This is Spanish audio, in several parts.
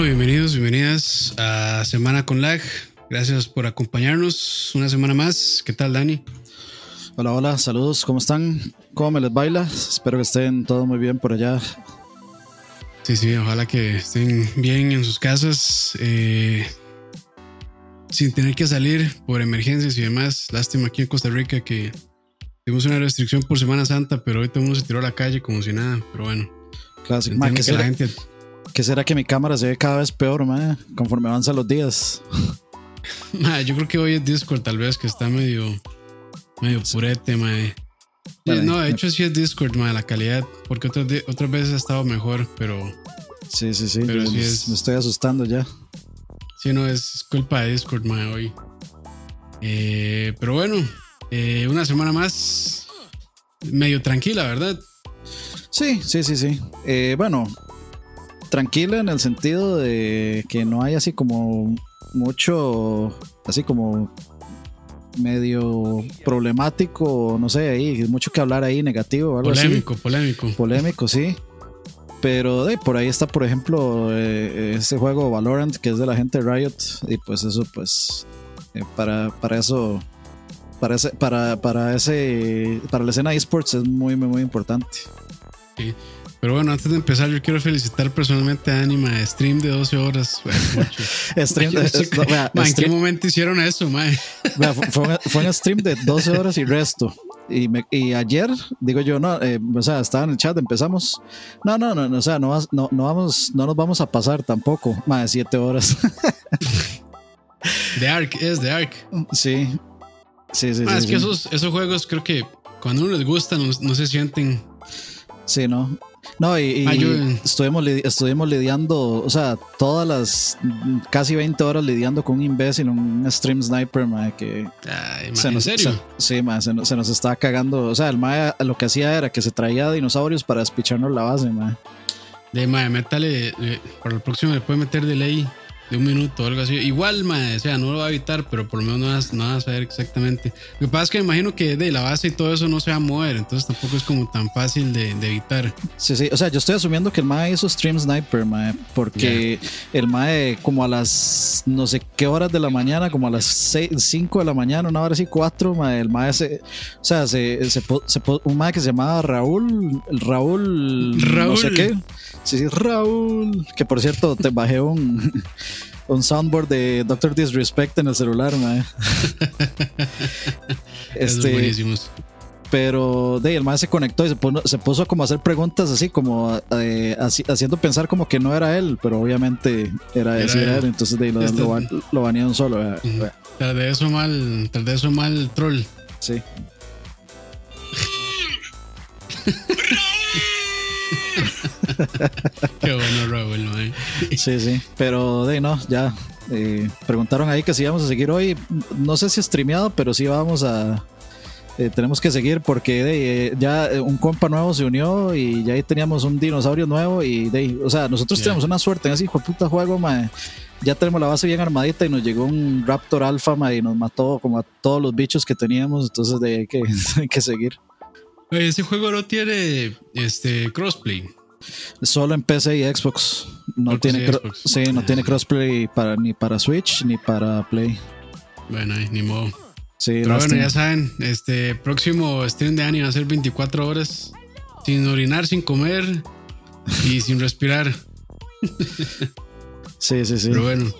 Bueno, bienvenidos, bienvenidas a Semana con Lag. Gracias por acompañarnos una semana más. ¿Qué tal, Dani? Hola, hola, saludos, ¿cómo están? ¿Cómo me les baila? Espero que estén todos muy bien por allá. Sí, sí, ojalá que estén bien en sus casas, eh, sin tener que salir por emergencias y demás. Lástima aquí en Costa Rica que tuvimos una restricción por Semana Santa, pero hoy todo el mundo se tiró a la calle como si nada. Pero bueno, Clásico. ¿qué, que la gente qué será que mi cámara se ve cada vez peor, ma, conforme avanzan los días? Yo creo que hoy es Discord tal vez que está medio medio purete. Sí, Vale. no, de hecho sí es Discord, mae, la calidad, porque otras, otras veces ha estado mejor, pero Sí, sí, sí, Pero sí me- es- me estoy asustando ya. sí, no, es culpa de Discord, mae, hoy. Eh, pero bueno, eh, una semana más medio tranquila, ¿verdad? Sí, sí, sí, sí. Eh, bueno, tranquila en el sentido de que no hay así como mucho, así como medio problemático, no sé, ahí, mucho que hablar ahí negativo algo así. Polémico, polémico. Polémico, sí. Pero de, por ahí está, por ejemplo, eh, ese juego Valorant, que es de la gente de Riot. Y pues eso, pues, eh, para, para eso, para ese, para, para ese, para la escena esports es muy, muy, muy importante. Pero bueno, antes de empezar, yo quiero felicitar personalmente a Anima, stream de 12 horas. Stream, Yo no sé eh, no, vea, Ma, ¿En qué momento hicieron eso, vea, fue, fue un, fue un stream de 12 horas y resto. Y, me- y ayer, digo yo, no, eh, o sea, estaba en el chat, empezamos. No, no, no, no, o sea, no, no, no, vamos, no nos vamos a pasar tampoco, más de 7 horas. The Ark, es The Ark. Sí. Sí, sí, Ah, sí. es sí. que esos, esos juegos creo que cuando uno les gusta no, no se sienten. Sí, no. No, y, y estuvimos, li- estuvimos lidiando, o sea, todas las casi 20 horas lidiando con un imbécil, un stream sniper, mae, que Ay, se ¿En nos, serio? se- sí, mae, se, nos, se nos estaba cagando. O sea, el mae lo que hacía era que se traía dinosaurios para despicharnos la base, mae. De mae, métale. le- para el próximo le puede meter delay de un minuto o algo así. Igual, mae, o sea, no lo va a evitar, pero por lo menos no vas, no vas a saber exactamente. Lo que pasa es que me imagino que de la base y todo eso no se va a mover, entonces tampoco es como tan fácil de, de evitar. Sí, sí, o sea, yo estoy asumiendo que el mae hizo stream sniper, mae, porque el mae como a las no sé qué horas de la mañana, como a las 5 de la mañana, una hora así, 4, mae, el mae se, o sea, se, se, se un mae que se llamaba Raúl, el Raúl, no Raúl. sé qué, sí, sí, Raúl, que por cierto te bajé un, un soundboard de Doctor Disrespect en el celular, mae. Este, buenísimos. pero de el mae se conectó y se, puso- se puso como a hacer preguntas así como eh, así- haciendo pensar como que no era él, pero obviamente era, Era sí era él. él, entonces de lo, Este- lo, lo banearon solo. Tras de eso mal, tras de eso mal troll. Sí. Qué bueno, Raúl, mae. Sí, sí, pero de no, ya eh, preguntaron ahí que si íbamos a seguir hoy, no sé si streameado, pero sí vamos a eh, tenemos que seguir porque de ya eh, un compa nuevo se unió y ya ahí teníamos un dinosaurio nuevo y de o sea, nosotros tenemos una suerte en ese hijo de puta juego, mae. Ya tenemos la base bien armadita y nos llegó un Raptor Alpha y nos mató como a todos los bichos que teníamos, entonces de ahí hay que, hay que seguir. Ese juego no tiene este crossplay. Solo en PC y Xbox. No tiene Xbox. sí, no Ah. tiene crossplay para ni para Switch ni para Play. Bueno, ni modo. Sí, Pero bueno, ya saben, este próximo stream de Ani va a ser 24 horas sin orinar, sin comer y sin respirar. Sí, sí, sí. Pero bueno,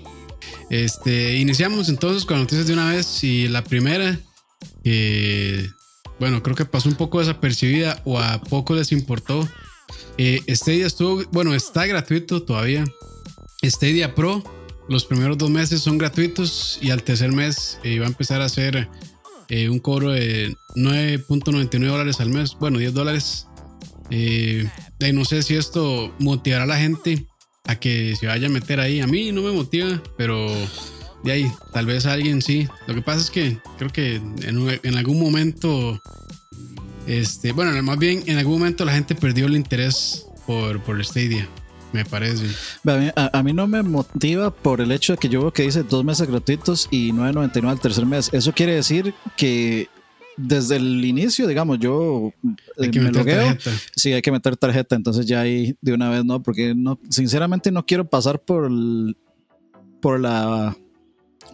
este, iniciamos entonces con noticias de una vez y la primera, que bueno, creo que pasó un poco desapercibida o a poco les importó. Eh, Stadia estuvo, bueno, está gratuito todavía. Stadia Pro, los primeros dos meses son gratuitos y al tercer mes eh, va a empezar a hacer eh, un cobro de 9.99 dólares al mes, bueno, 10 dólares. Eh, y no sé si esto motivará a la gente a que se vaya a meter ahí. A mí no me motiva, pero de ahí, tal vez alguien sí. Lo que pasa es que creo que en algún momento, este, bueno, más bien en algún momento la gente perdió el interés por, por Stadia, me parece. A mí, a- a mí no me motiva por el hecho de que yo veo que dice dos meses gratuitos y 9.99 al tercer mes. Eso quiere decir que desde el inicio, digamos, yo eh, me logueo. Sí, hay que meter tarjeta, entonces ya ahí de una vez no, porque no, sinceramente no quiero pasar por por la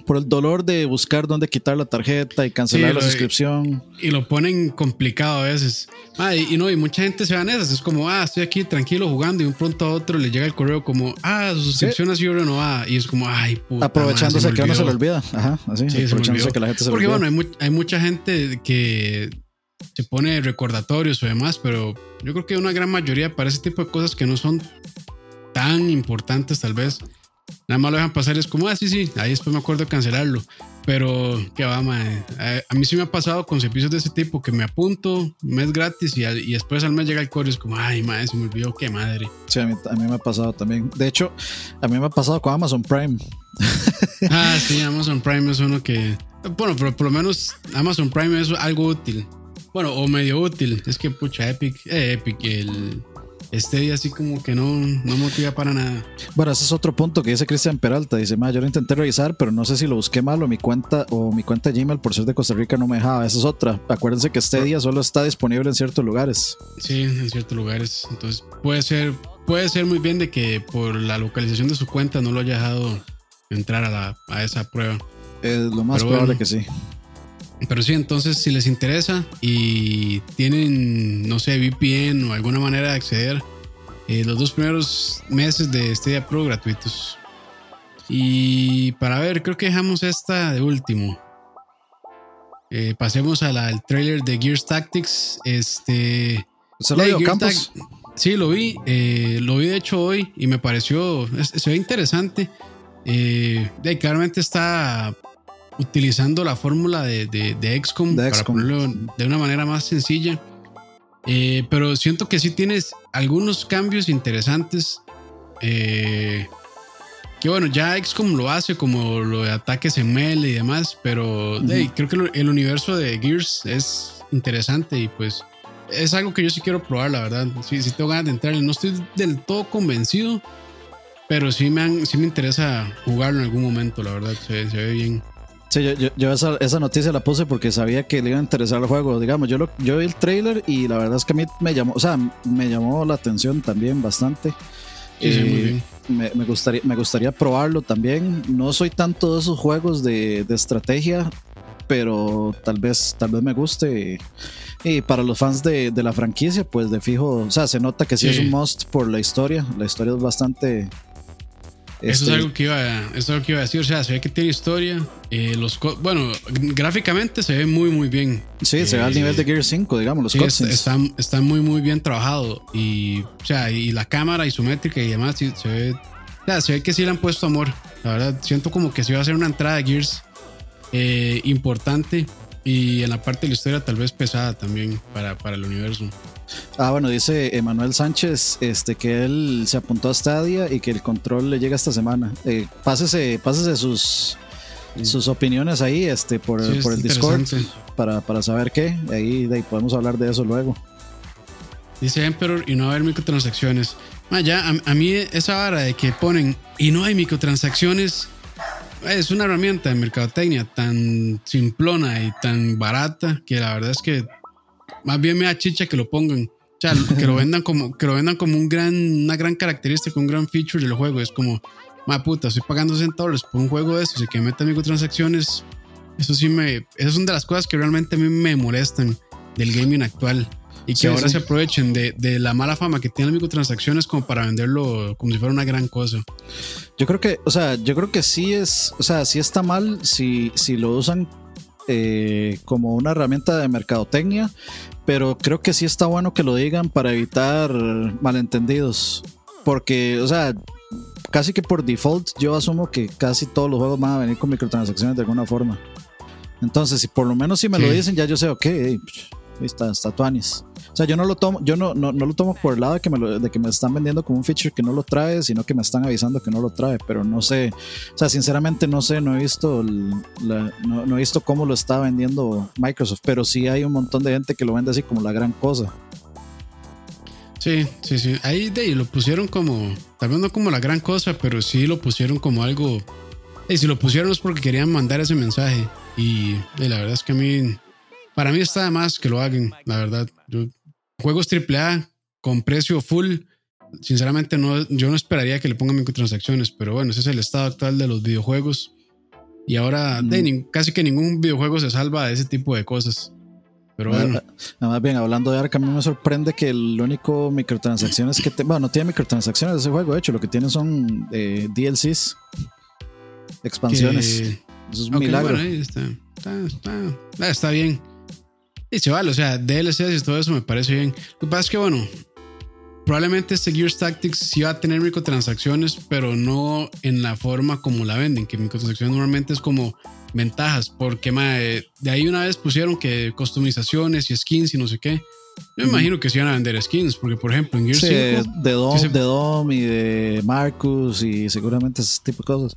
por el dolor de buscar dónde quitar la tarjeta y cancelar la suscripción. Y lo ponen complicado a veces. Ah, y, no, y mucha gente se va en esas. Es como, ah, estoy aquí tranquilo jugando y un pronto a otro le llega el correo como, ah, su suscripción ha sido renovada. Y es como, ay, puta. Aprovechándose que uno se le olvida. Ajá, así. aprovechándose que la gente se Porque olvida. bueno, hay, hay mucha gente que se pone recordatorios o demás, pero yo creo que una gran mayoría para ese tipo de cosas que no son tan importantes tal vez Nada más lo dejan pasar, es como, ah, sí, sí, ahí después me acuerdo de cancelarlo. Pero, qué va, madre. A, mí sí me ha pasado con servicios de ese tipo que me apunto, mes gratis y, y después al mes llega el código es como, ay, madre, se me olvidó, qué madre. Sí, a mí, a mí, me ha pasado también. De hecho, a mí me ha pasado con Amazon Prime. ah, sí, Amazon Prime es uno que. Bueno, pero por lo menos Amazon Prime es algo útil. Bueno, o medio útil. Es que, pucha, Epic, eh, Epic, el este día así como que no, no motiva para nada. Bueno, ese es otro punto que dice Cristian Peralta. Dice, yo lo intenté revisar, pero no sé si lo busqué mal o mi cuenta o mi cuenta Gmail por ser de Costa Rica no me dejaba. Esa es otra. Acuérdense que este día solo está disponible en ciertos lugares. Sí, en ciertos lugares. Entonces puede ser, puede ser muy bien de que por la localización de su cuenta no lo haya dejado entrar a, la, a esa prueba. Es lo más probable que sí. Pero sí, entonces si les interesa y tienen, no sé, VPN o alguna manera de acceder, eh, los dos primeros meses de Stadia Pro gratuitos. Y para ver, creo que dejamos esta de último. Eh, pasemos al trailer de Gears Tactics. Este. ¿Se lo Campos? sí, lo vi. Eh, lo vi de hecho hoy y me pareció. Se ve interesante. claramente está utilizando la fórmula de, de, XCOM, para ponerlo de una manera más sencilla. Eh, pero siento que sí tienes algunos cambios interesantes. Eh, que bueno, ya XCOM lo hace como lo de ataques en melee y demás, pero creo que el universo de Gears es interesante y pues es algo que yo sí quiero probar, la verdad. Sí, sí tengo ganas de entrar. No estoy del todo convencido, pero sí me, sí me interesa jugarlo en algún momento, la verdad. Se, se ve bien. Sí, yo, esa, noticia la puse porque sabía que le iba a interesar el juego. Digamos, yo, lo, yo vi el trailer y la verdad es que a mí me llamó, o sea, me llamó la atención también bastante. Eh, me, gustaría, me gustaría probarlo también. No soy tanto de esos juegos de, estrategia, pero tal vez, tal vez me guste. Y para los fans de, la franquicia, pues de fijo, o sea, se nota que sí, es un must por la historia. La historia es bastante, eso, es este, algo que iba, eso es algo que iba a decir. O sea, se ve que tiene historia. Eh, los bueno, gráficamente se ve muy, muy bien. Sí, se ve al nivel de Gear 5, digamos. Los sí, está, está, muy, muy bien trabajado. Y, o sea, y la cámara isométrica y demás, sí, se ve. O sea, se ve que sí le han puesto amor. La verdad, siento como que sí va a ser una entrada de Gears eh, importante. Y en la parte de la historia, tal vez pesada también para, para el universo. Ah, bueno, dice Emanuel Sánchez este, que él se apuntó a Stadia y que el control le llega esta semana. Eh, pásese, pásese sus, sus opiniones ahí este, por, por el Discord para, para, saber qué. Ahí, ahí, podemos hablar de eso luego. Dice Emperor y no haber microtransacciones. Ah, ya, a, mí esa vara de que ponen y no hay microtransacciones es una herramienta de mercadotecnia tan simplona y tan barata que la verdad es que más bien me da chicha que lo pongan. O sea, que lo vendan como, que lo vendan como un gran, una gran característica, un gran feature del juego. Es como, ma puta, estoy pagando centavos por un juego de estos y que metan microtransacciones. Eso sí me. Esas son de las cosas que realmente a mí me molestan del gaming actual. Y que ahora se aprovechen de, de, la mala fama que tienen las microtransacciones como para venderlo como si fuera una gran cosa. Yo creo que, o sea, yo creo que sí es, o sea, sí está mal si, si lo usan eh, como una herramienta de mercadotecnia, pero creo que sí está bueno que lo digan para evitar malentendidos. Porque, o sea, casi que por default yo asumo que casi todos los juegos van a venir con microtransacciones de alguna forma. Entonces, si por lo menos si me lo dicen, ya yo sé, ok, ahí está, está tuanis. O sea, yo no lo tomo, yo no, no, lo tomo por el lado de que, me de que me están vendiendo como un feature que no lo trae, sino que me están avisando que no lo trae, pero no sé, o sea, sinceramente no sé, no he visto, no, he visto cómo lo está vendiendo Microsoft, pero sí hay un montón de gente que lo vende así como la gran cosa. Sí, sí, sí. Ahí lo pusieron como, tal no como la gran cosa, pero sí lo pusieron como algo. Y si lo pusieron es porque querían mandar ese mensaje. Y, y la verdad es que a mí para mí está de más que lo hagan, la verdad. Yo, juegos AAA con precio full, sinceramente no, yo no esperaría que le pongan microtransacciones, pero bueno, ese es el estado actual de los videojuegos. Y ahora casi que ningún videojuego se salva de ese tipo de cosas. Pero bueno. Más bien, hablando de Ark, a mí me sorprende que el único microtransacciones que... bueno, no tiene microtransacciones ese juego, de hecho, lo que tiene son eh, DLCs, expansiones. Eso es un milagro. está, está, está, bien. Y se vale, o sea, DLCs y todo eso me parece bien. Lo que pasa es que, bueno, probablemente este Gears Tactics sí va a tener microtransacciones, pero no en la forma como la venden, que microtransacciones normalmente es como ventajas, porque de ahí una vez pusieron que customizaciones y skins y no sé qué. Yo me imagino que se iban a vender skins, porque por ejemplo en Gears 5. De Dom, de Dom y de Marcus y seguramente ese tipo de cosas.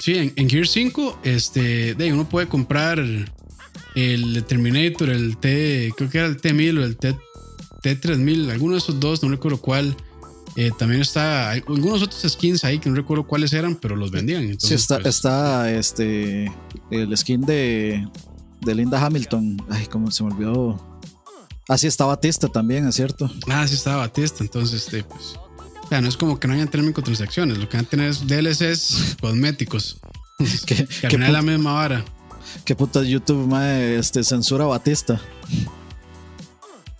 Sí, en, en Gears 5, este, de uno puede comprar el Terminator, el T, creo que era el T1000 o el T, T3000, alguno de esos dos, no recuerdo cuál. Eh, también está algunos otros skins ahí que no recuerdo cuáles eran, pero los vendían. Entonces, sí, está, pues, está este el skin de, de Linda Hamilton. Ay, cómo se me olvidó. Ah, sí, está Batista también, es cierto. Ah, sí, está Batista. Entonces, este, pues. O sea, no es como que no hayan tenido transacciones Lo que van a tener es DLCs cosméticos. que, que al final es la misma vara. Qué puta YouTube, mae, este, censura a Batista.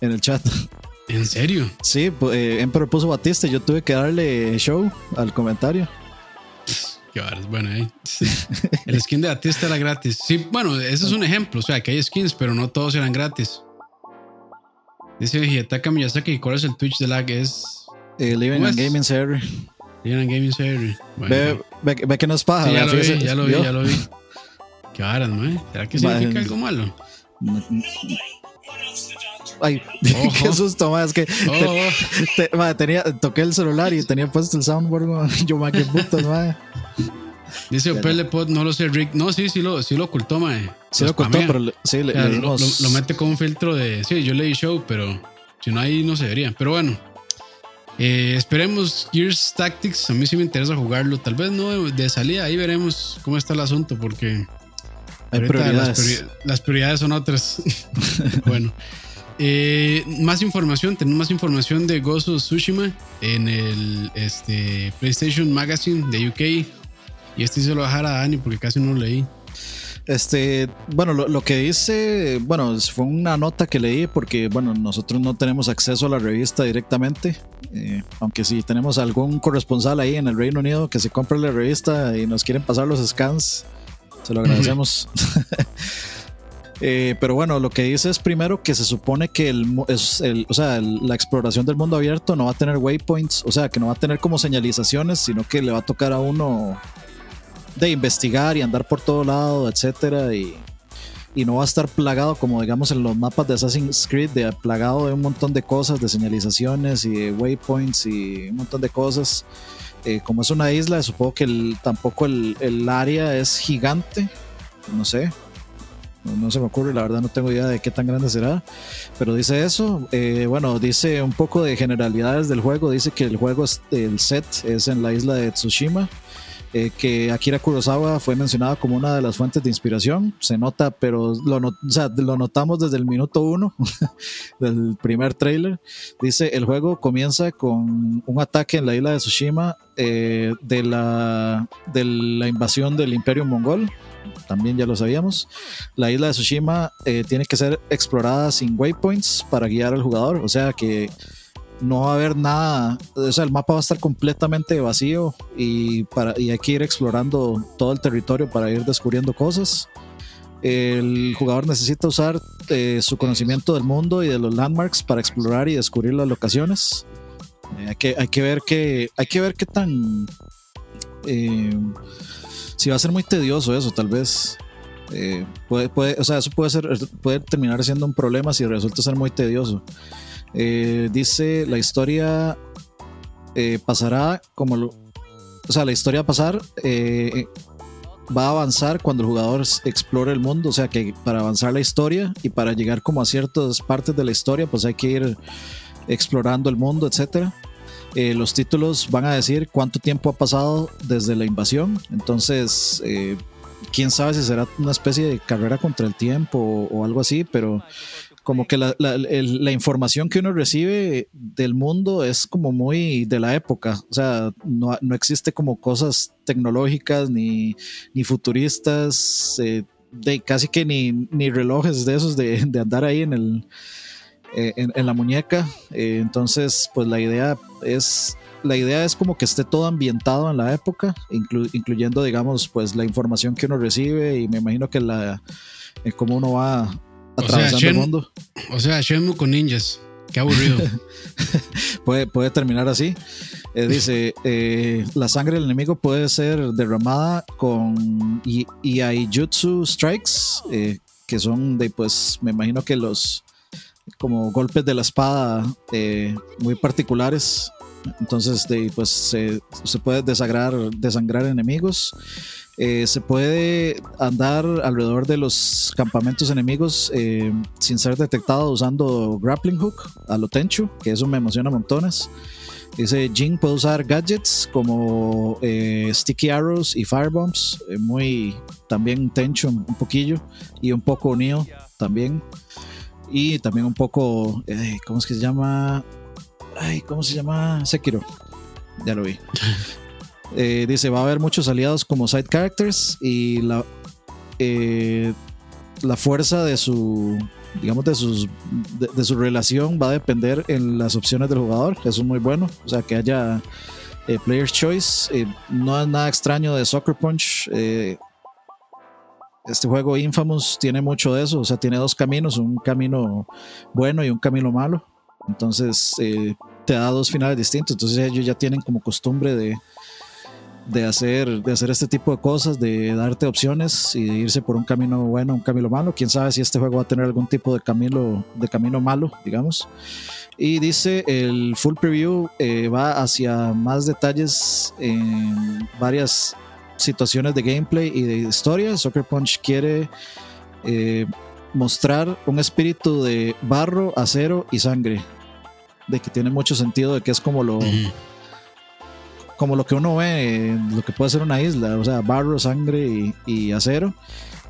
En el chat. ¿En serio? Sí, eh, Emperor puso Batista y yo tuve que darle show al comentario. Qué bueno, ahí. El skin de Batista era gratis. Sí, bueno, ese es un ejemplo. O sea, que hay skins, pero no todos eran gratis. Dice Hidetaka Miyazaki, ¿cuál es el Twitch de lag? Es... Eh, Living and Gaming Series. Living and Gaming Series. ve, ve, que no es paja. ya, lo vi, ya lo vi, ya lo vi, Qué varas, ¿no? ¿Será que significa algo malo? Ay, qué susto, más es que oh. tenía, toqué el celular y tenía puesto el soundboard, yo más que putas, madre. Dice Opel Pod, no lo sé, Rick. No, sí, sí lo, sí lo ocultó, mae. Sí lo ocultó, pero sí, le, lo, mete con un filtro de. Sí, yo leí show, pero si no ahí no se vería. Pero bueno, eh, esperemos Gears Tactics. A mí sí me interesa jugarlo. Tal vez no de salida, ahí veremos cómo está el asunto, porque. Hay prioridades. Las, prioridades son otras. bueno. Eh, más información, tenemos más información de Gozo Tsushima en el este, PlayStation Magazine de UK. Y este se lo dejar a Dani porque casi no lo leí. Este, bueno, lo, que dice, bueno, fue una nota que leí porque, bueno, nosotros no tenemos acceso a la revista directamente, eh, aunque si tenemos algún corresponsal ahí en el Reino Unido que se compre la revista y nos quieren pasar los scans, se lo agradecemos. Eh, pero bueno, lo que dice es primero que se supone que el, o sea, la exploración del mundo abierto no va a tener waypoints, o sea, que no va a tener como señalizaciones, sino que le va a tocar a uno de investigar y andar por todo lado, etcétera, y, y no va a estar plagado como digamos en los mapas de Assassin's Creed, de plagado de un montón de cosas, de señalizaciones y waypoints y un montón de cosas. Eh, como es una isla, supongo que el, tampoco el, área es gigante, no sé, no, se me ocurre, la verdad no tengo idea de qué tan grande será, pero dice eso. Eh, bueno, dice un poco de generalidades del juego, dice que el juego, es, el set es en la isla de Tsushima, eh, que Akira Kurosawa fue mencionado como una de las fuentes de inspiración, se nota, pero lo, lo notamos desde el minuto uno del primer trailer. Dice, el juego comienza con un ataque en la isla de Tsushima eh, de, la, de la invasión del imperio mongol también ya lo sabíamos. La isla de Tsushima eh, tiene que ser explorada sin waypoints para guiar al jugador, o sea que no va a haber nada, o sea, el mapa va a estar completamente vacío y, para, y hay que ir explorando todo el territorio para ir descubriendo cosas. El jugador necesita usar eh, su conocimiento del mundo y de los landmarks para explorar y descubrir las locaciones. Eh, hay, que, hay, que ver que, hay que ver qué tan si va a ser muy tedioso eso, tal vez. Eh, puede, puede, o sea, eso puede, ser, puede terminar siendo un problema si resulta ser muy tedioso. Eh, dice, la historia eh, pasará como... Lo, o sea, la historia a pasar... va a avanzar cuando el jugador explore el mundo, o sea que para avanzar la historia y para llegar como a ciertas partes de la historia, pues hay que ir explorando el mundo, etcétera. Eh, los títulos van a decir cuánto tiempo ha pasado desde la invasión. Entonces, eh, quién sabe si será una especie de carrera contra el tiempo o algo así, pero como que la, la, el, la, información que uno recibe del mundo es como muy de la época. O sea, no, no existe como cosas tecnológicas ni, ni futuristas, eh, de casi que ni, ni, relojes de esos de, de andar ahí en, el, eh, en, en, la muñeca. Eh, entonces, pues la idea es... La idea es como que esté todo ambientado en la época, inclu, incluyendo, digamos, pues la información que uno recibe y me imagino que la, cómo uno va atravesando o sea, el mundo. O sea, Shenmue con ninjas. Qué aburrido. puede, puede terminar así. Eh, dice, eh, la sangre del enemigo puede ser derramada con Iaijutsu Strikes, eh, que son de, pues, me imagino que los como golpes de la espada eh, muy particulares. Entonces, de, pues, se, se puede desagrar, desangrar enemigos. Eh, se puede andar alrededor de los campamentos enemigos eh, sin ser detectado usando grappling hook a lo Tenchu, que eso me emociona montones. Dice Jin puede usar gadgets como eh, sticky arrows y firebombs, muy también Tenchu un poquillo y un poco unido también. Y también un poco, ¿cómo es que se llama? Ay, ¿cómo se llama? Sekiro. Ya lo vi. Eh, dice, va a haber muchos aliados como side characters y la, eh, la fuerza de su, digamos, de, sus, de, su relación va a depender en las opciones del jugador. Eso es muy bueno. O sea, que haya eh, Player's Choice. no es nada extraño de Soccer Punch. este juego Infamous tiene mucho de eso. O sea, tiene dos caminos, un camino bueno y un camino malo. Entonces, te da dos finales distintos. Entonces ellos ya tienen como costumbre de de hacer, de hacer este tipo de cosas, de darte opciones y de irse por un camino bueno, un camino malo. Quién sabe si este juego va a tener algún tipo de camino, de camino malo, digamos. Y dice el full preview eh, va hacia más detalles en varias situaciones de gameplay y de historia. Soccer Punch quiere eh, mostrar un espíritu de barro, acero y sangre. De que tiene mucho sentido, de que es como lo. Como lo que uno ve, lo que puede ser una isla, o sea, barro, sangre y, y acero,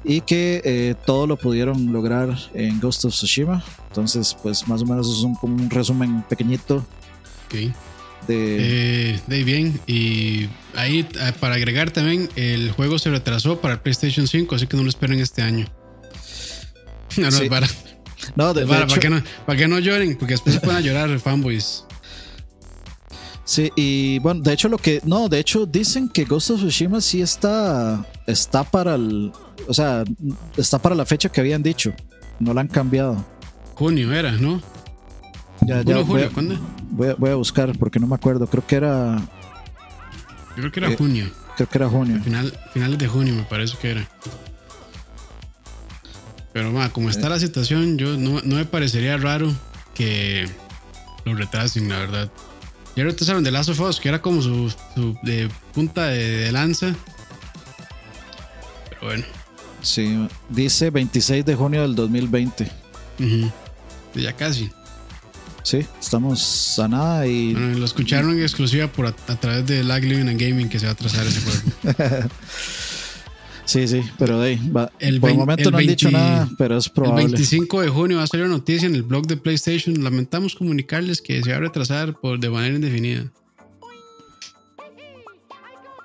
y que eh, todo lo pudieron lograr en Ghost of Tsushima. Entonces, pues más o menos es un, como un resumen pequeñito. Okay. De... Eh, de bien, y ahí eh, para agregar también, el juego se retrasó para el PlayStation 5, así que no lo esperen este año. No, no, sí. para. No, de, para, de hecho, para, que no, para que no lloren, porque después se pueden llorar fanboys. Sí, y bueno, de hecho lo que no, de hecho dicen que Ghost of Tsushima sí está está para el, o sea, está para la fecha que habían dicho. No la han cambiado. Junio era, ¿no? Ya, ya voy, julio, a, ¿cuándo? voy, a, voy, a, buscar porque no me acuerdo. Creo que era. Yo creo que era eh, junio. Creo que era junio. Final, finales de junio me parece que era. Pero ma, como está la situación, yo no, no me parecería raro que lo retrasen, la verdad. Ya retrasaron de Last of Us, que era como su, su de punta de, de, lanza. Pero bueno. Sí, dice 26 de junio del 2020. Uh -huh. Ya casi. Sí, estamos a nada y. Bueno, lo escucharon en exclusiva por a, a, través de Lag Living and Gaming que se va a atrasar ese juego. Sí, sí, pero de ahí, va. El por el momento no 20, han dicho nada, pero es probable. El 25 de junio va a salir una noticia en el blog de PlayStation. Lamentamos comunicarles que se va a retrasar por de manera indefinida.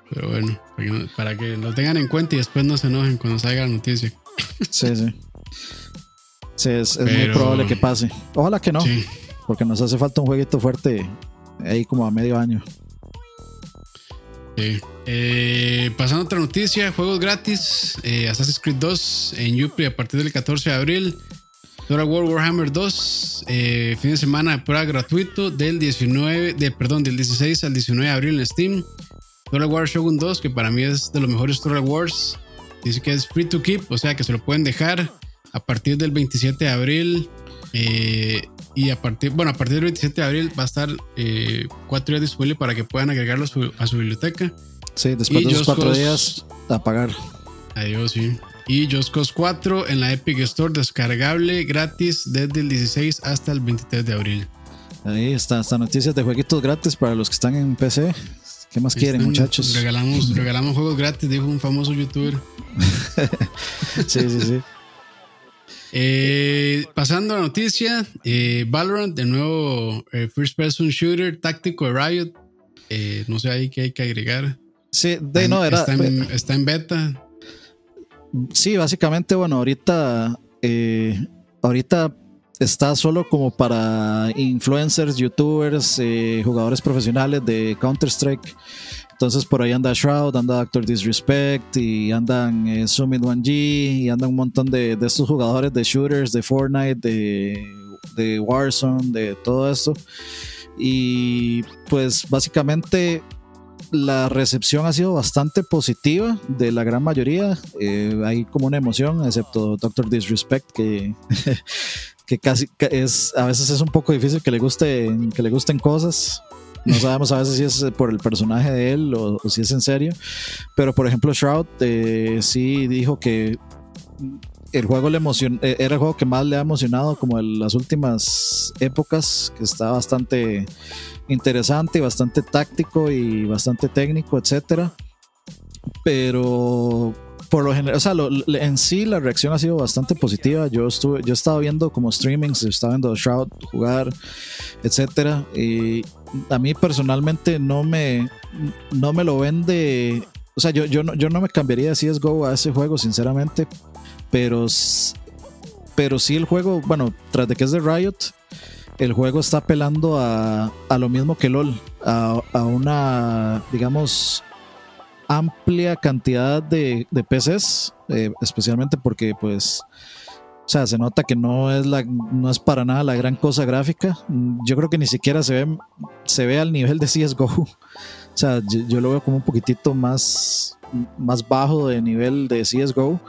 Pero bueno, para que, no, para que, lo tengan en cuenta y después no se enojen cuando salga la noticia. Sí, sí. Sí, es, es pero, muy probable que pase. Ojalá que no, sí. porque nos hace falta un jueguito fuerte ahí como a medio año. Sí. Eh, pasando a otra noticia, juegos gratis, eh, Assassin's Creed 2 en Uplay a partir del 14 de abril, Total War Warhammer 2, eh, fin de semana de prueba gratuito del 19, de, perdón, del 16 al 19 de abril en Steam, Total War Shogun 2, que para mí es de los mejores Total Wars, dice que es free to keep, o sea que se lo pueden dejar a partir del 27 de abril. Eh, y a partir, bueno, a partir del 27 de abril va a estar eh, cuatro días disponible para que puedan agregarlo a su, a su biblioteca. Sí, después y de esos cuatro días a pagar. Adiós, sí. Y Just Cause 4 en la Epic Store descargable gratis desde el 16 hasta el 23 de abril. Ahí está, esta noticias de jueguitos gratis para los que están en PC. ¿Qué más quieren, Están- muchachos? Regalamos, regalamos juegos gratis, dijo un famoso youtuber. Sí, sí, sí. Eh, pasando a la noticia, eh, Valorant, de nuevo eh, First Person Shooter táctico de Riot. Eh, no sé ahí qué hay que agregar. Sí, de, no, era, está, en, está en beta. Sí, básicamente, bueno, ahorita, ahorita está solo como para influencers, youtubers, jugadores profesionales de Counter-Strike. Entonces por ahí anda Shroud, anda Doctor Disrespect y andan eh, Summit 1G y andan un montón de, de estos jugadores de shooters, de Fortnite, de, de Warzone, de todo esto. Y pues básicamente la recepción ha sido bastante positiva de la gran mayoría. Eh, hay como una emoción, excepto Doctor Disrespect, que, que casi es a veces es un poco difícil que le guste que le gusten cosas. No sabemos a veces si es por el personaje de él o, si es en serio. Pero por ejemplo, Shroud eh, sí dijo que el juego le emocion eh, era el juego que más le ha emocionado como en las últimas épocas, que está bastante interesante, bastante táctico y bastante técnico, etcétera. Pero por lo general, o sea, lo- en sí la reacción ha sido bastante positiva. Yo estuve, yo estaba viendo como streamings, estaba viendo Shroud jugar, etcétera. Y a mí personalmente no me, no me lo vende. O sea, yo, yo, no, yo no me cambiaría de CSGO a ese juego, sinceramente. Pero, pero sí el juego, bueno, tras de que es de Riot, el juego está apelando a, a lo mismo que LOL, a, a una, digamos, amplia cantidad de, de PCs, eh, especialmente porque pues, o sea, se nota que no es, la, no es para nada la gran cosa gráfica. Yo creo que ni siquiera se ve, se ve al nivel de CSGO. O sea, yo, yo lo veo como un poquitito más, más bajo de nivel de CSGO.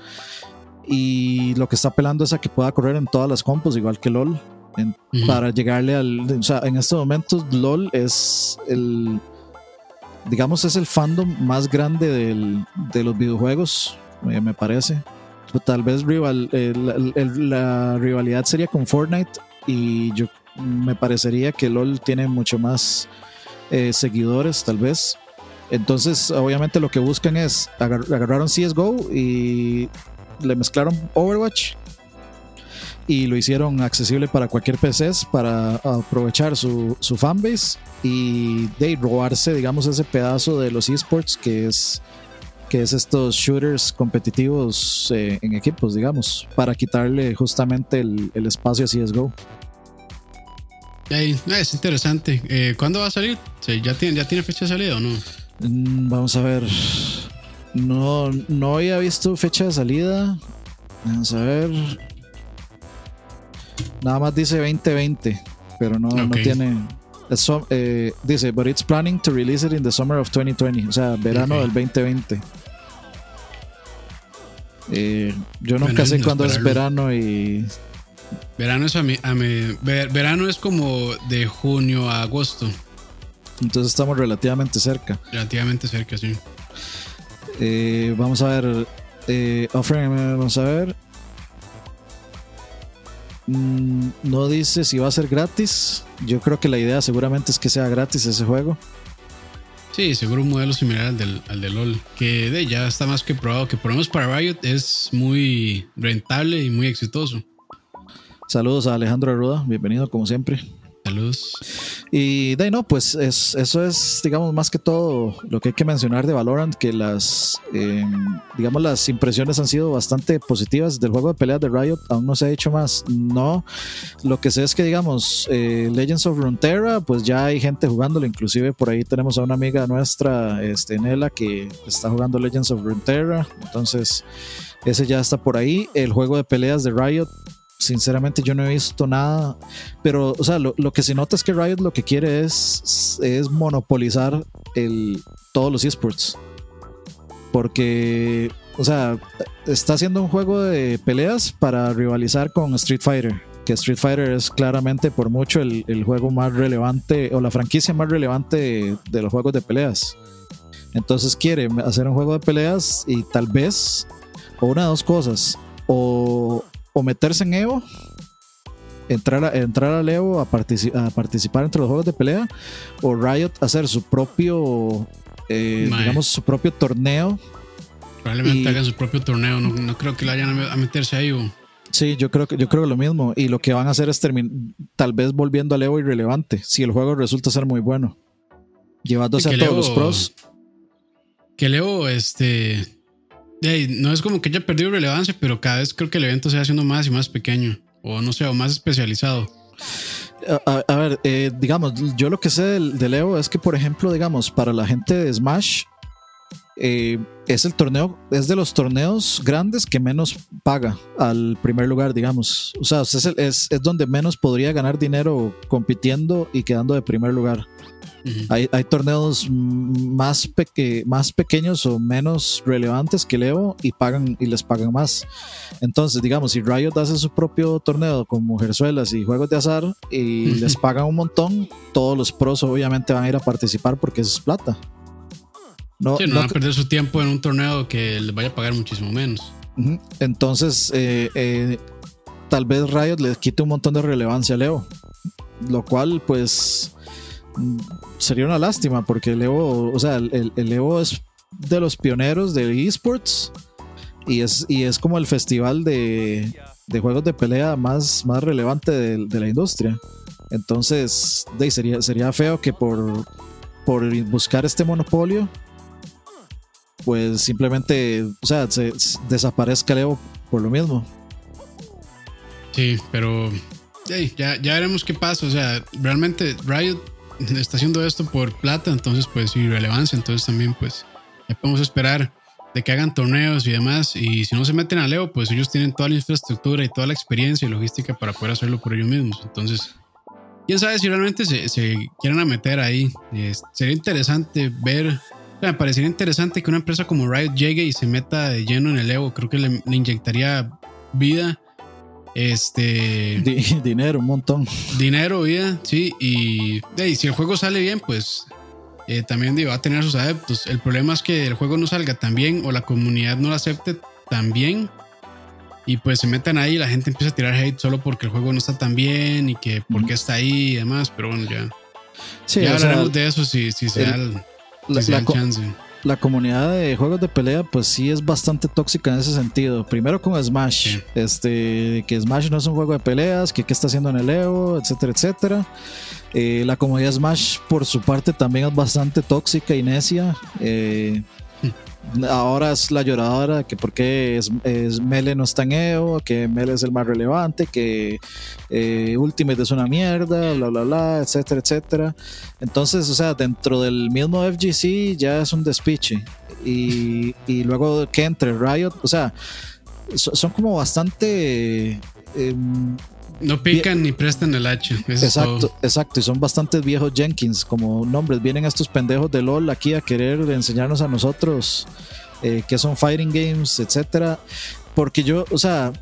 Y lo que está apelando es a que pueda correr en todas las compos, igual que LOL. En- Ujú. para llegarle al. O sea, en estos momentos, LOL es el. Digamos, es el fandom más grande del- de los videojuegos, eh, me parece. Tal vez rival, la rivalidad sería con Fortnite y yo me parecería que LOL tiene mucho más eh, seguidores, tal vez. Entonces, obviamente lo que buscan es agar- agarraron CSGO y le mezclaron Overwatch y lo hicieron accesible para cualquier PC para aprovechar su, su fanbase y de robarse, digamos, ese pedazo de los esports que es que es estos shooters competitivos eh, en equipos, digamos, para quitarle justamente el, el espacio a CSGO. Ey, eh, es interesante. Eh, ¿Cuándo va a salir? ¿ya, tiene, ¿Ya tiene fecha de salida o no? Mm, Vamos a ver. No, no había visto fecha de salida. Vamos a ver. Nada más dice 2020, pero no, no tiene. som- eh, dice, but it's planning to release it in the summer of 2020, o sea, verano del 2020. Eh, yo nunca Bueno, sé cuándo es verano y Verano es, a mi, a mi- ver- verano es como de junio a agosto, entonces estamos relativamente cerca. relativamente cerca, sí. Eh, vamos a ver. Eh, offering, vamos a ver. Mm, no dice si va a ser gratis. Yo creo que la idea seguramente es que sea gratis ese juego. Sí, seguro un modelo similar al del, al de LOL, que de, ya está más que probado, que por lo menos para Riot es muy rentable y muy exitoso. Saludos a Alejandro Arruda, bienvenido como siempre. Y de ahí no, pues es, eso es, digamos, más que todo lo que hay que mencionar de Valorant, que las, eh, digamos, las impresiones han sido bastante positivas del juego de peleas de Riot, aún no se ha dicho más. No, lo que sé es que, digamos, eh, Legends of Runeterra, pues ya hay gente jugándolo, inclusive por ahí tenemos a una amiga nuestra, este, Nela, que está jugando Legends of Runeterra, entonces ese ya está por ahí. El juego de peleas de Riot sinceramente yo no he visto nada, pero o sea, lo, lo que se nota es que Riot lo que quiere es, es monopolizar el, todos los esports. Porque, o sea, está haciendo un juego de peleas para rivalizar con Street Fighter. Que Street Fighter es claramente por mucho el, el juego más relevante o la franquicia más relevante de, de los juegos de peleas. Entonces quiere hacer un juego de peleas y tal vez, o una de dos cosas, o, o meterse en Evo, entrar a, entrar al Evo a, partici- a participar entre los juegos de pelea, o Riot hacer su propio eh, digamos, su propio torneo. Probablemente Y- hagan su propio torneo. No, no creo que le vayan a meterse ahí. o- Sí, yo creo que yo creo lo mismo. Y lo que van a hacer es termin- tal vez volviendo al Evo irrelevante, si el juego resulta ser muy bueno. Llevándose a todos los pros. Que Leo, este. Ahí, no es como que haya perdido relevancia, pero cada vez creo que el evento se va haciendo más y más pequeño. O no sé, o más especializado. A, ver, eh, digamos, yo lo que sé del, del Evo es que, por ejemplo, digamos, para la gente de Smash, eh, es el torneo, es de los torneos grandes que menos paga al primer lugar, digamos. O sea, es, es, es donde menos podría ganar dinero compitiendo y quedando de primer lugar. Hay, hay torneos más, peque- más pequeños o menos relevantes que el Evo y pagan y les pagan más. Entonces, digamos, si Riot hace su propio torneo con mujerzuelas y juegos de azar y les pagan un montón, todos los pros obviamente van a ir a participar porque eso es plata. No, Sí, no, no van a perder su tiempo en un torneo que les vaya a pagar muchísimo menos. Entonces, eh, eh, tal vez Riot le quite un montón de relevancia a Leo. Lo cual, pues, sería una lástima porque el Evo, o sea, el, el- Evo es de los pioneros de esports y es, y es como el festival de, de juegos de pelea más, más relevante de, la industria. Entonces, de, sería, sería feo que por, por buscar este monopolio pues simplemente, o sea, se, se desaparezca el Evo por lo mismo. Sí, pero hey, ya, ya veremos qué pasa. O sea, realmente Riot está haciendo esto por plata, entonces pues y relevancia, entonces también pues ya podemos esperar de que hagan torneos y demás. Y si no se meten a Leo, pues ellos tienen toda la infraestructura y toda la experiencia y logística para poder hacerlo por ellos mismos. Entonces, quién sabe si realmente se, se a meter ahí. Sería interesante ver. me parecería interesante que una empresa como Riot llegue y se meta de lleno en el Evo. Creo que le inyectaría vida. Este Di- dinero, un montón. dinero, vida, sí, y, ahí, si el juego sale bien, pues eh, también digo, va a tener sus adeptos. El problema es que el juego no salga tan bien o la comunidad no lo acepte tan bien y pues se metan ahí y la gente empieza a tirar hate solo porque el juego no está tan bien y que porque está ahí y demás, pero bueno, ya, Sí, ya sea, hablaremos de eso si, si se da el, la, si se da la el co- chance. La comunidad de juegos de pelea, pues sí es bastante tóxica en ese sentido. Primero con Smash, Sí. este, que Smash no es un juego de peleas, que qué está haciendo en el Evo, etcétera, etcétera. Eh, la comunidad Smash, por su parte, también es bastante tóxica y necia. Eh, ahora es la lloradora, que por qué es, es Mele no está en Evo, que Mele es el más relevante, que eh, Ultimate es una mierda, bla, bla, bla, etcétera, etcétera. Entonces, o sea, dentro del mismo FGC ya es un despiche. Y, y luego que entre Riot, o sea, so- son como bastante... em, No pican ni prestan el hacha. Exacto, todo. exacto. Y son bastantes viejos Jenkins, como nombres. Vienen estos pendejos de LOL aquí a querer enseñarnos a nosotros eh, qué son fighting games, etcétera. Porque yo, o sea,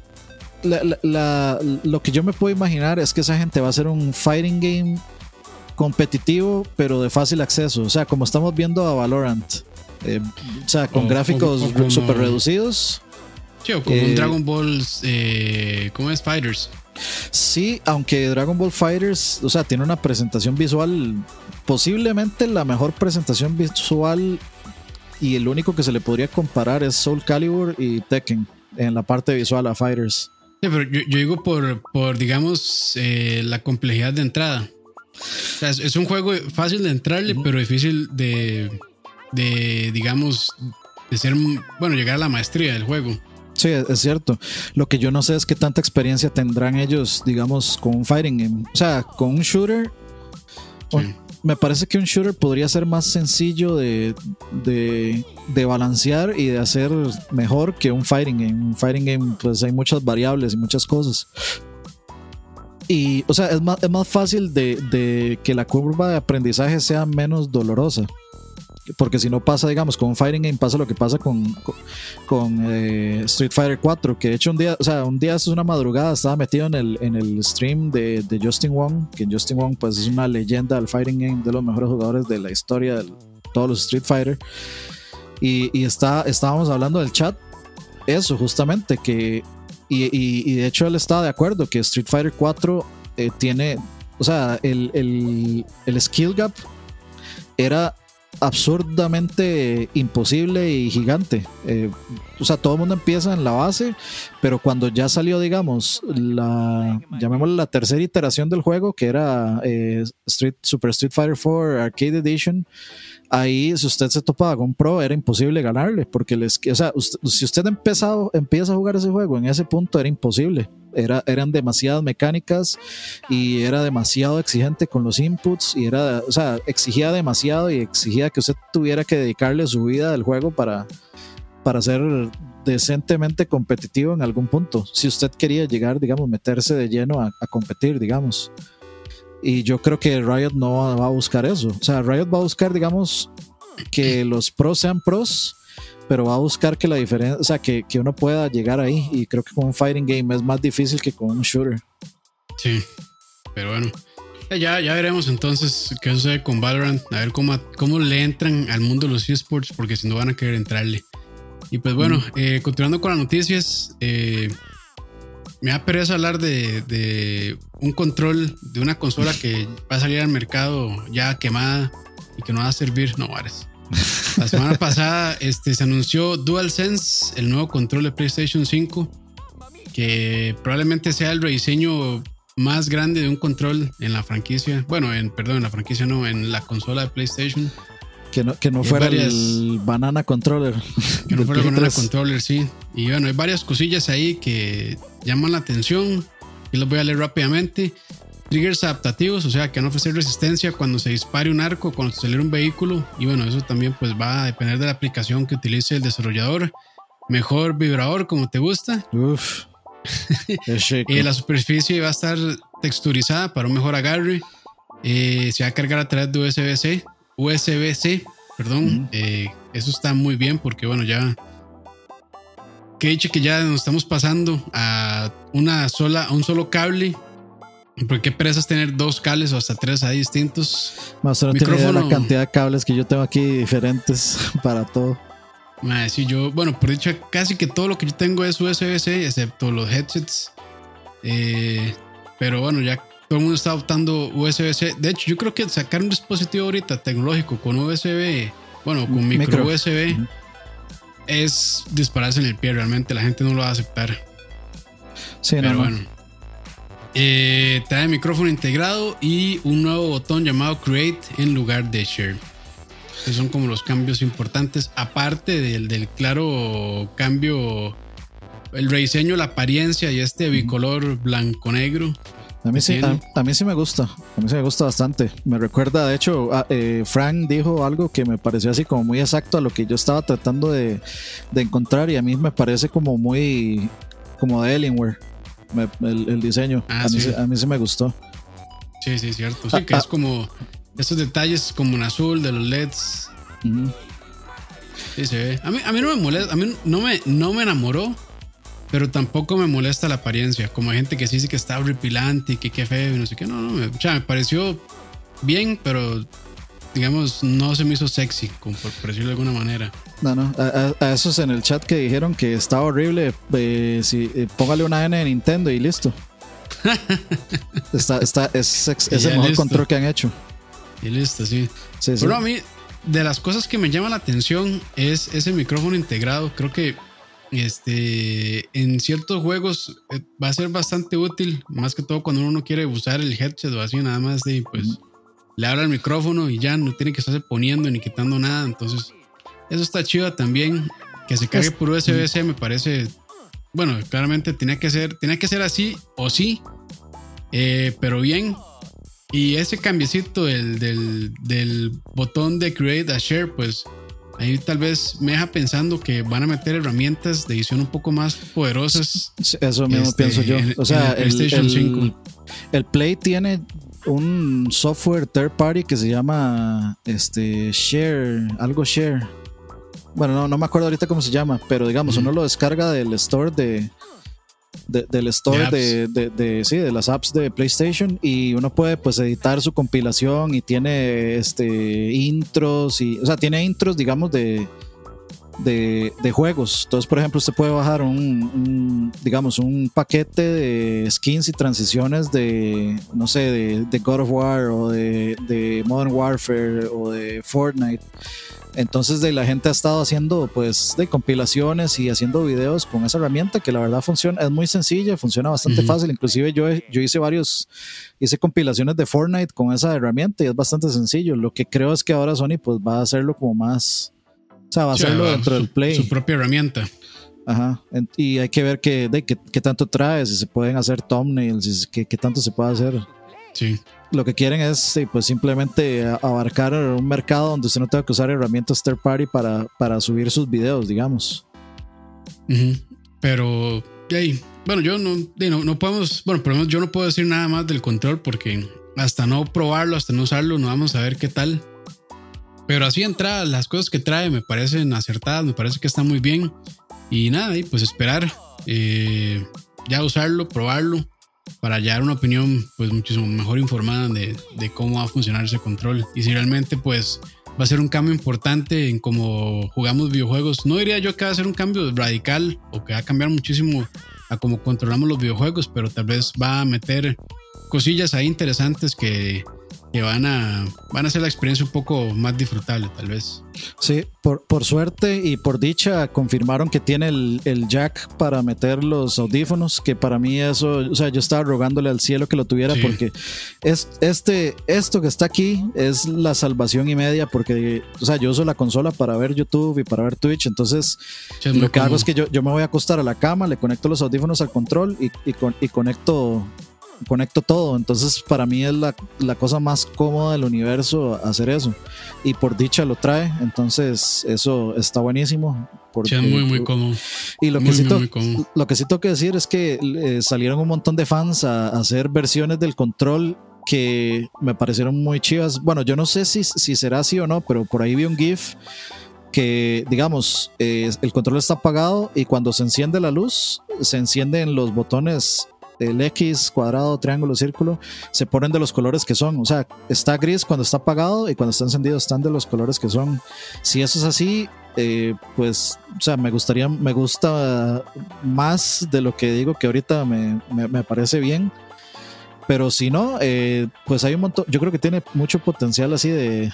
la- la- la- lo que yo me puedo imaginar es que esa gente va a hacer un fighting game competitivo, pero de fácil acceso. O sea, como estamos viendo a Valorant. Eh, o sea, con O- gráficos super reducidos. Sí, o como Eh, un Dragon Ball, eh, ¿cómo es? Fighters. Sí, aunque Dragon Ball Fighters, o sea, tiene una presentación visual, posiblemente la mejor presentación visual y el único que se le podría comparar es Soul Calibur y Tekken en la parte visual a Fighters. Sí, pero yo, yo digo por, por digamos, eh, la complejidad de entrada. O sea, es, es un juego fácil de entrarle, pero difícil de, de, digamos, de ser, bueno, llegar a la maestría del juego. Sí, es cierto. Lo que yo no sé es qué tanta experiencia tendrán ellos, digamos, con un fighting game. O sea, con un shooter. Me parece que un shooter podría ser más sencillo de, de, de balancear y de hacer mejor que un fighting game. Un fighting game, pues hay muchas variables y muchas cosas. Y, o sea, es más, es más fácil de, de que la curva de aprendizaje sea menos dolorosa. Porque si no pasa, digamos, con fighting game, pasa lo que pasa con, con, eh, Street Fighter 4. Que de hecho, un día, o sea, un día es una madrugada, estaba metido en el, en el stream de, de Justin Wong. Que Justin Wong, pues, es una leyenda del fighting game, de los mejores jugadores de la historia de todos los Street Fighter. Y, está, estábamos hablando del chat, eso justamente, que. Y, de hecho, él estaba de acuerdo que Street Fighter 4 eh, tiene. O sea, el, el, el skill gap era absurdamente imposible y gigante. Eh, o sea, todo el mundo empieza en la base, pero cuando ya salió, digamos, la, llamémosle la tercera iteración del juego, que era eh, Street, Super Street Fighter 4 Arcade Edition, ahí si usted se topaba con Pro era imposible ganarle, porque les, o sea, si usted empezado, empieza a jugar ese juego en ese punto era imposible. Era, eran demasiadas mecánicas y era demasiado exigente con los inputs y era, o sea, exigía demasiado y exigía que usted tuviera que dedicarle su vida al juego para, para ser decentemente competitivo en algún punto. Si usted quería llegar, digamos, meterse de lleno a, a competir, digamos. Y yo creo que Riot no va a buscar eso. O sea, Riot va a buscar, digamos, que los pros sean pros, pero va a buscar que la diferencia, o sea, que, que, uno pueda llegar ahí. Y creo que con un fighting game es más difícil que con un shooter. Sí, pero bueno. Ya, ya veremos entonces qué sucede con Valorant, a ver cómo, cómo le entran al mundo de los esports, porque si no van a querer entrarle. Y pues bueno, eh, continuando con las noticias, eh, me da pereza hablar de, un control de una consola que va a salir al mercado ya quemada y que no va a servir. No, Vares. La semana pasada este, se anunció DualSense, el nuevo control de PlayStation 5, que probablemente sea el rediseño más grande de un control en la franquicia. Bueno, en, perdón, en la franquicia no, en la consola de PlayStation. Que no, que no fuera el Banana Controller. Que no fuera el Banana Controller, sí. Y bueno, hay varias cosillas ahí que llaman la atención y los voy a leer rápidamente. Triggers adaptativos, o sea, que van a ofrecer resistencia cuando se dispare un arco, cuando se acelera un vehículo. Y bueno, eso también pues va a depender de la aplicación que utilice el desarrollador. Mejor vibrador, como te gusta. Uf. y la superficie va a estar texturizada para un mejor agarre. Eh, se va a cargar a través de USB-C. USB-C, perdón. Eh, eso está muy bien porque bueno, ya que dicho que ya nos estamos pasando a una sola, a un solo cable. Porque qué presas tener dos cables o hasta tres ahí distintos. Más no Micrófono, la cantidad de cables que yo tengo aquí diferentes para todo. sí, yo, bueno, por dicho, casi que todo lo que yo tengo es USB-C, excepto los headsets. Eh, pero bueno, ya todo el mundo está optando USB-C. De hecho, yo creo que sacar un dispositivo ahorita tecnológico con USB, bueno, con micro, USB es dispararse en el pie. Realmente la gente no lo va a aceptar. Sí, Pero no, bueno. Eh, trae micrófono integrado y un nuevo botón llamado Create en lugar de Share. Esos son como los cambios importantes. Aparte del, del claro cambio, el rediseño, la apariencia y este bicolor blanco-negro. A mí, sí, a, mí sí me gusta, a mí sí me gusta bastante. Me recuerda, de hecho, eh, Frank dijo algo que me pareció así como muy exacto a lo que yo estaba tratando de, encontrar y a mí me parece como muy, como de Alienware, el, diseño. Ah, a, mí, sí. a, mí, sí me gustó. Sí, sí, cierto. Sí, ah, que es ah. como estos detalles como en azul de los LEDs. Sí, se ve. A mí, a mí no me molesta, a mí no me, no me enamoró pero tampoco me molesta la apariencia. Como hay gente que sí dice que está horripilante y que qué feo y no sé qué. No, no, me, o sea, me pareció bien, pero digamos, no se me hizo sexy, como por, decirlo de alguna manera. No, no, a, esos en el chat que dijeron que estaba horrible, eh, si, eh, póngale una N de Nintendo y listo. está, está, es, es el mejor control que han hecho. Y listo, sí. sí Pero a mí, de las cosas que me llama la atención es ese micrófono integrado. Creo que este, en ciertos juegos eh, va a ser bastante útil, más que todo cuando uno no quiere usar el headset o así, nada más de pues le habla el micrófono y ya no tiene que estarse poniendo ni quitando nada. Entonces, eso está chido también. Que se cargue por USB-C me parece, bueno, claramente tenía que ser, tenía que ser así o sí, eh, pero bien. Y ese cambiecito del, del, del botón de Create a Share, pues ahí tal vez me deja pensando que van a meter herramientas de edición un poco más poderosas. Eso mismo este, pienso yo. O sea, el, PlayStation 5. el Play tiene un software third party que se llama este Share, algo Share. Bueno, no, no me acuerdo ahorita cómo se llama, pero digamos, uno lo descarga del store de, del store de, de, sí, de las apps de PlayStation y uno puede pues editar su compilación y tiene este intros y o sea tiene intros digamos de de, de juegos. Entonces, por ejemplo, usted puede bajar un, un, digamos, un paquete de skins y transiciones de, no sé, de, de God of War o de, de Modern Warfare o de Fortnite. Entonces de la gente ha estado haciendo pues de compilaciones y haciendo videos con esa herramienta que la verdad funciona, es muy sencilla, funciona bastante fácil. Inclusive yo, yo hice varios, hice compilaciones de Fortnite con esa herramienta y es bastante sencillo. Lo que creo es que ahora Sony pues va a hacerlo como más, o sea, va a hacerlo dentro del Play. Su propia herramienta. Ajá. Y hay que ver qué, de, qué, qué tanto trae, si se pueden hacer thumbnails, qué, qué tanto se puede hacer. Sí. Lo que quieren es pues simplemente abarcar un mercado donde usted no tenga que usar herramientas third party para, para subir sus videos, digamos. Pero, ahí, bueno, yo no, no, no podemos, bueno, por lo menos yo no puedo decir nada más del control porque hasta no probarlo, hasta no usarlo, no vamos a ver qué tal. Pero así entrada, las cosas que trae me parecen acertadas, me parece que está muy bien. Y nada, y pues esperar, eh, ya usarlo, probarlo, para ya una opinión pues muchísimo mejor informada de, de cómo va a funcionar ese control. Y si realmente pues va a ser un cambio importante en cómo jugamos videojuegos. No diría yo que va a ser un cambio radical o que va a cambiar muchísimo a cómo controlamos los videojuegos, pero tal vez va a meter cosillas ahí interesantes que, que van, a, van a hacer la experiencia un poco más disfrutable, tal vez. Sí, por, por suerte y por dicha confirmaron que tiene el, el jack para meter los audífonos, que para mí eso, o sea, yo estaba rogándole al cielo que lo tuviera Sí. porque es, este, esto que está aquí es la salvación y media porque, o sea, yo uso la consola para ver YouTube y para ver Twitch, entonces Sí, lo que hago es que yo, yo me voy a acostar a la cama, le conecto los audífonos al control y, y, con- y conecto, conecto todo. Entonces, para mí es la, la cosa más cómoda del universo hacer eso. Y por dicha lo trae. Entonces, eso está buenísimo. Porque, Sí, muy, muy cómodo. y lo que, muy, sí muy, muy lo que sí tengo que decir es que eh, salieron un montón de fans a, a hacer versiones del control que me parecieron muy chivas. Bueno, yo no sé si, si será así o no, pero por ahí vi un GIF que, digamos, eh, el control está apagado y cuando se enciende la luz, se encienden los botones el X, cuadrado, triángulo, círculo, se ponen de los colores que son. O sea, está gris cuando está apagado y cuando está encendido están de los colores que son. Si eso es así, eh, pues, o sea, me gustaría, me gusta más de lo que digo que ahorita me, me, parece bien. Pero si no, eh, pues hay un montón, yo creo que tiene mucho potencial así de,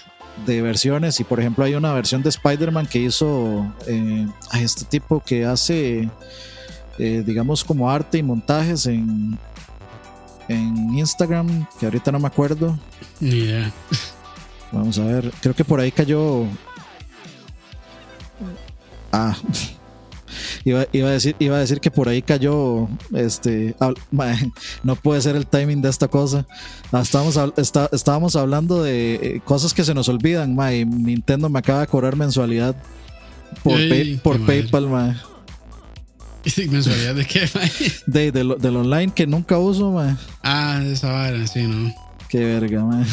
de versiones. Y por ejemplo, hay una versión de Spider-Man que hizo eh, a este tipo que hace, eh, digamos, como arte y montajes en, en Instagram, que ahorita no me acuerdo. Ni idea. Vamos a ver, creo que por ahí cayó. Ah. Iba, iba a decir, iba a decir que por ahí cayó. Este. no puede ser el timing de esta cosa. Ah, Estábamos, está- estábamos hablando de eh, cosas que se nos olvidan. mae, Nintendo me acaba de cobrar mensualidad por, Ey, pay- por. PayPal, mae. ¿Y mensualidad de qué? mae? De, del- del online que nunca uso, mae. ah, esa vara, sí, ¿no? Qué verga, man.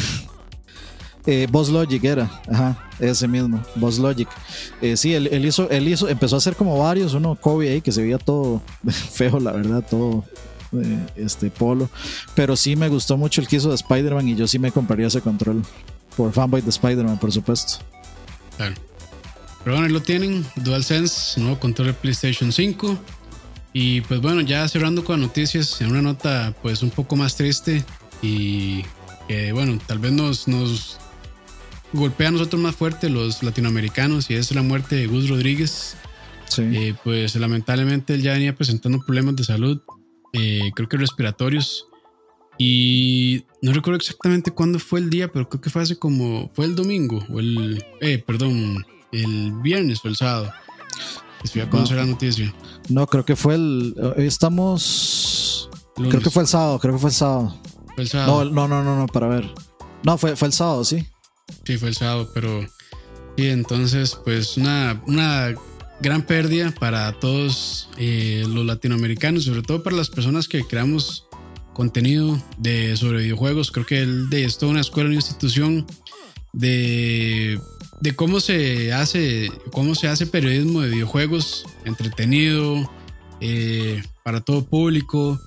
Eh, Boss Logic era, ajá, ese mismo, Boss Logic. Eh, sí, él, él hizo, él hizo, empezó a hacer como varios, uno Kobe ahí que se veía todo feo, la verdad, todo eh, este polo. Pero sí me gustó mucho el que hizo de Spider-Man y yo sí me compraría ese control. Por fanboy de Spider-Man, por supuesto. Claro. Pero bueno, ahí lo tienen. DualSense, nuevo control de PlayStation 5. Y pues bueno, ya cerrando con noticias, en una nota pues un poco más triste y que bueno, tal vez nos, nos golpea a nosotros más fuerte los latinoamericanos y es la muerte de Gus Rodríguez. Sí. Eh, pues lamentablemente él ya venía presentando problemas de salud, eh, creo que respiratorios. Y no recuerdo exactamente cuándo fue el día, pero creo que fue hace como, fue el domingo, o el, eh, perdón, el viernes o el sábado. Iba a conocer la noticia. No, creo que fue el. Hoy estamos. Lunes. Creo que fue el sábado, creo que fue el sábado. Fue el No, sábado. no, no, no, no, para ver. No, fue, fue el sábado, sí. Sí, fue el sábado, pero sí, entonces, pues una, una gran pérdida para todos eh, los latinoamericanos, sobre todo para las personas que creamos contenido de, sobre videojuegos. Creo que él de es toda una escuela, una institución de, de cómo se hace, cómo se hace periodismo de videojuegos entretenido eh, para todo público.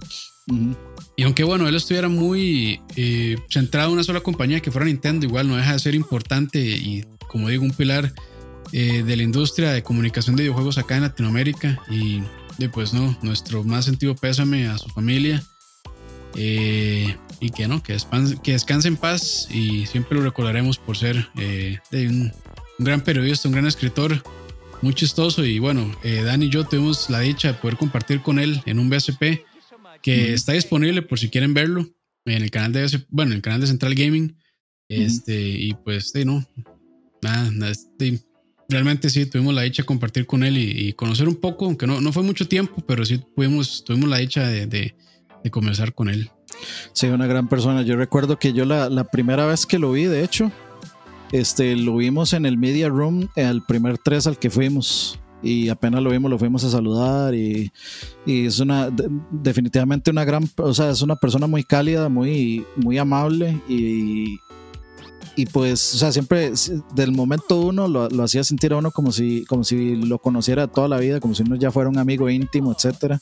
Y aunque bueno, él estuviera muy eh, centrado en una sola compañía que fuera Nintendo, igual no deja de ser importante y como digo, un pilar eh, de la industria de comunicación de videojuegos acá en Latinoamérica. Y, pues no, nuestro más sentido pésame a su familia. Eh, y que no, que, que descanse en paz y siempre lo recordaremos por ser eh, un, gran periodista, un gran escritor, muy chistoso y bueno, eh, Dani y yo tuvimos la dicha de poder compartir con él en un BSP que está disponible por si quieren verlo en el canal de bueno, en el canal de Central Gaming. Este, y pues, de, no, nada, realmente sí, tuvimos la dicha de compartir con él y, conocer un poco, aunque no, no fue mucho tiempo, pero sí pudimos, tuvimos la dicha de, de, de conversar con él. Sí, una gran persona. Yo recuerdo que yo la, primera vez que lo vi, de hecho, este, lo vimos en el Media Room, el primer tres al que fuimos. Y apenas lo vimos, lo fuimos a saludar. Y, y es una, definitivamente una gran, o sea, es una persona muy cálida, muy, muy amable. Y, y pues, o sea, siempre del momento uno lo, lo, hacía sentir a uno como si, como si lo conociera toda la vida, como si uno ya fuera un amigo íntimo, etcétera.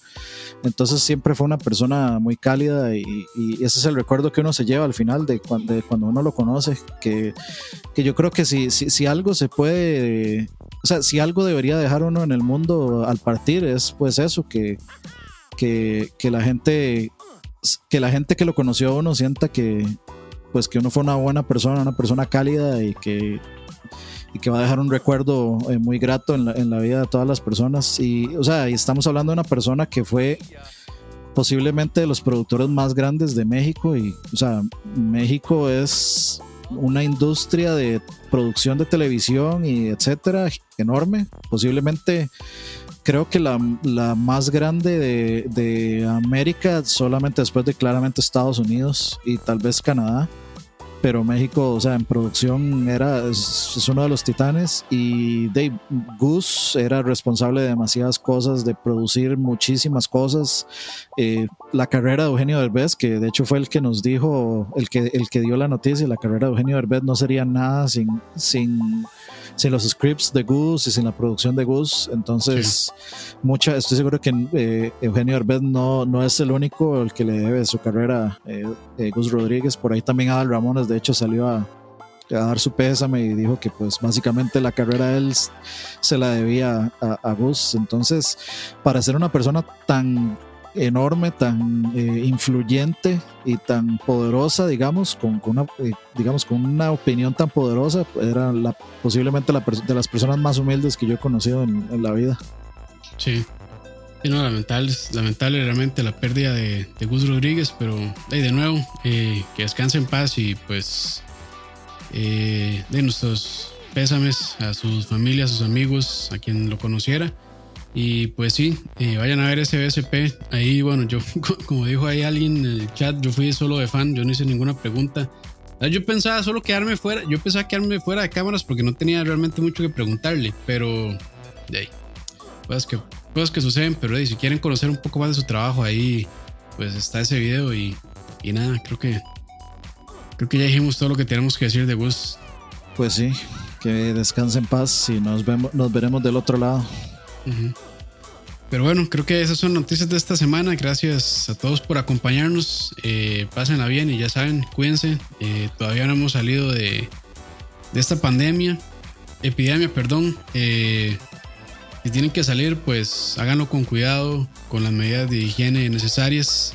Entonces siempre fue una persona muy cálida y, y, ese es el recuerdo que uno se lleva al final de cuando, de cuando uno lo conoce, que, que yo creo que si, si, si, algo se puede, o sea, si algo debería dejar uno en el mundo al partir es pues eso, que, que, que la gente que la gente que lo conoció a uno sienta que, pues que uno fue una buena persona, una persona cálida y que, y que va a dejar un recuerdo eh, muy grato en la, en la, vida de todas las personas. Y, o sea, y estamos hablando de una persona que fue posiblemente de los productores más grandes de México. Y, o sea, México es una industria de producción de televisión y etcétera enorme. Posiblemente creo que la, la más grande de, de, América, solamente después de claramente Estados Unidos y tal vez Canadá pero México, o sea, en producción era, es, uno de los titanes y Dave Goose era responsable de demasiadas cosas, de producir muchísimas cosas. Eh, la carrera de Eugenio Derbez, que de hecho fue el que nos dijo, el que, el que dio la noticia, la carrera de Eugenio Derbez no sería nada sin, sin sin los scripts de Gus y sin la producción de Gus. Entonces, mucha, estoy seguro que eh, Eugenio Herbet no, no es el único el que le debe su carrera eh, eh, Gus Rodríguez. Por ahí también Adal Ramones, de hecho, salió a, a, dar su pésame y dijo que pues básicamente la carrera de él se la debía a, a Gus. Entonces, para ser una persona tan enorme, tan eh, influyente y tan poderosa, digamos, con, con una, eh, digamos, con una opinión tan poderosa, era la, posiblemente la de las personas más humildes que yo he conocido en, en la vida. Sí. Y no, lamentable, realmente la pérdida de, de Gus Rodríguez, pero de nuevo, eh, que descanse en paz y pues de nuestros pésames a sus familias, a sus amigos, a quien lo conociera. Y pues sí, eh, vayan a ver ese BSP. Ahí, bueno, yo, como dijo ahí alguien en el chat, yo fui solo de fan, yo no hice ninguna pregunta. Ah, yo pensaba solo quedarme fuera, yo pensaba quedarme fuera de cámaras porque no tenía realmente mucho que preguntarle, pero de ahí, cosas que, cosas que suceden, pero si quieren conocer un poco más de su trabajo ahí, pues está ese video y, y nada, creo que creo que ya dijimos todo lo que tenemos que decir de Gus. Pues sí, que descanse en paz y nos vemos, nos veremos del otro lado. Pero bueno, creo que esas son noticias de esta semana. Gracias a todos por acompañarnos. Eh, pásenla bien y ya saben, cuídense. Eh, todavía no hemos salido de, de esta pandemia, epidemia, perdón. Eh, si tienen que salir, pues háganlo con cuidado, con las medidas de higiene necesarias.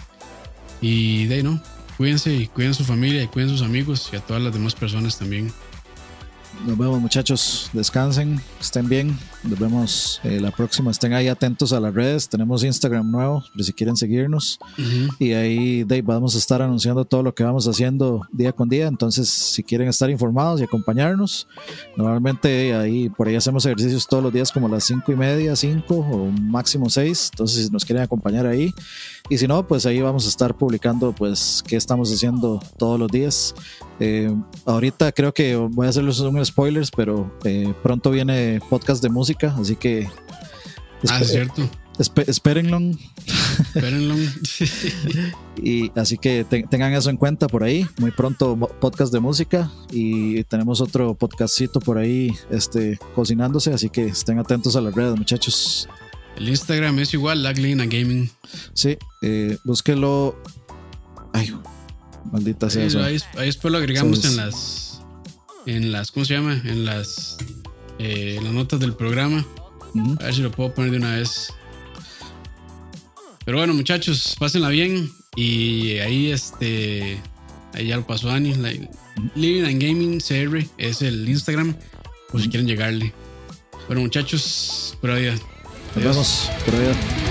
Y de ahí, ¿no? Cuídense y cuiden su familia y cuiden sus amigos y a todas las demás personas también. Nos vemos muchachos, descansen, estén bien. Nos vemos eh, la próxima. Estén ahí atentos a las redes. Tenemos Instagram nuevo, si quieren seguirnos. Y ahí Dave, vamos a estar anunciando todo lo que vamos haciendo día con día. Entonces, si quieren estar informados y acompañarnos, normalmente ahí por ahí hacemos ejercicios todos los días como las cinco y media, cinco o máximo seis. Entonces, si nos quieren acompañar ahí. Y si no, pues ahí vamos a estar publicando pues qué estamos haciendo todos los días. Eh, ahorita creo que voy a hacerles un spoilers, pero eh, pronto viene podcast de música, así que... Ah, es cierto. espérenlo. Espérenlo. y así que tengan eso en cuenta por ahí. Muy pronto podcast de música y tenemos otro podcastito por ahí este, cocinándose, así que estén atentos a las redes, muchachos. El Instagram es igual, Laglina Gaming. Sí, eh, búsquelo. Ay, Maldita sea. Ahí, después lo agregamos en las. En las. ¿Cómo se llama? En las. Eh, las notas del programa. A ver si lo puedo poner de una vez. Pero bueno, muchachos, pásenla bien. Y ahí, este. Ahí ya lo pasó Dani. Living and Gaming CR es el Instagram. Por si quieren llegarle. Bueno, muchachos, por ahí. Nos vemos. Por allá.